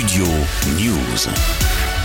Studio News.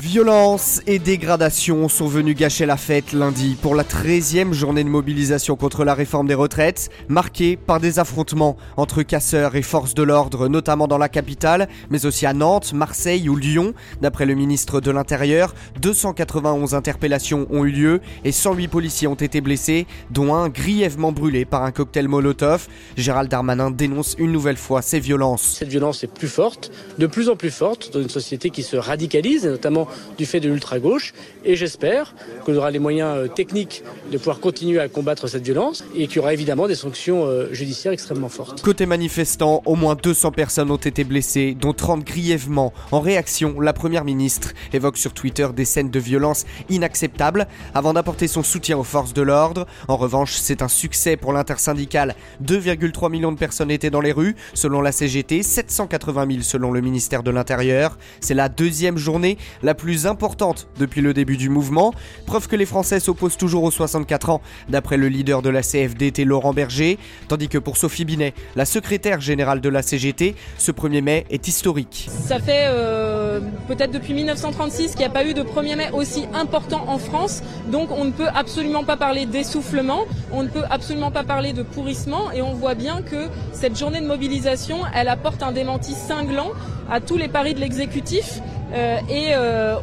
Violence et dégradation sont venus gâcher la fête lundi pour la 13e journée de mobilisation contre la réforme des retraites, marquée par des affrontements entre casseurs et forces de l'ordre, notamment dans la capitale, mais aussi à Nantes, Marseille ou Lyon. D'après le ministre de l'Intérieur, 291 interpellations ont eu lieu et 108 policiers ont été blessés, dont un grièvement brûlé par un cocktail Molotov. Gérald Darmanin dénonce une nouvelle fois ces violences. Cette violence est plus forte, de plus en plus forte, dans une société qui se radicalise, et notamment du fait de l'ultra-gauche. Et j'espère qu'on aura les moyens euh, techniques de pouvoir continuer à combattre cette violence et qu'il y aura évidemment des sanctions euh, judiciaires extrêmement fortes. Côté manifestants, au moins 200 personnes ont été blessées, dont 30 grièvement. En réaction, la première ministre évoque sur Twitter des scènes de violence inacceptables avant d'apporter son soutien aux forces de l'ordre. En revanche, c'est un succès pour l'intersyndicale. 2,3 millions de personnes étaient dans les rues, selon la CGT, 780 000 selon le ministère de l'Intérieur. C'est la deuxième journée la plus importante depuis le début du mouvement, preuve que les Français s'opposent toujours aux 64 ans, d'après le leader de la CFDT Laurent Berger, tandis que pour Sophie Binet, la secrétaire générale de la CGT, ce 1er mai est historique. Ça fait euh, peut-être depuis 1936 qu'il n'y a pas eu de 1er mai aussi important en France, donc on ne peut absolument pas parler d'essoufflement, on ne peut absolument pas parler de pourrissement, et on voit bien que cette journée de mobilisation, elle apporte un démenti cinglant à tous les paris de l'exécutif et euh,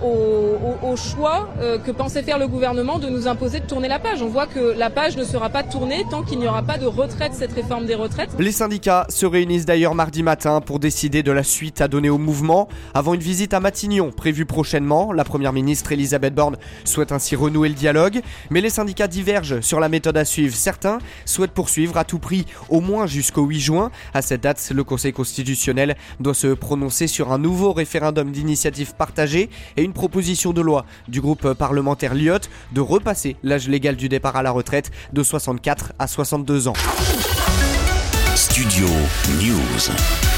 au, choix euh, que pensait faire le gouvernement de nous imposer de tourner la page. On voit que la page ne sera pas tournée tant qu'il n'y aura pas de retraite, cette réforme des retraites. Les syndicats se réunissent d'ailleurs mardi matin pour décider de la suite à donner au mouvement avant une visite à Matignon prévue prochainement. La première ministre Elisabeth Borne souhaite ainsi renouer le dialogue, mais les syndicats divergent sur la méthode à suivre. Certains souhaitent poursuivre à tout prix au moins jusqu'au 8 juin. À cette date, le Conseil constitutionnel doit se prononcer sur un nouveau référendum d'initiative partagée et une proposition de loi du groupe parlementaire Lyot de repasser l'âge légal du départ à la retraite de 64 à 62 ans. Studio News.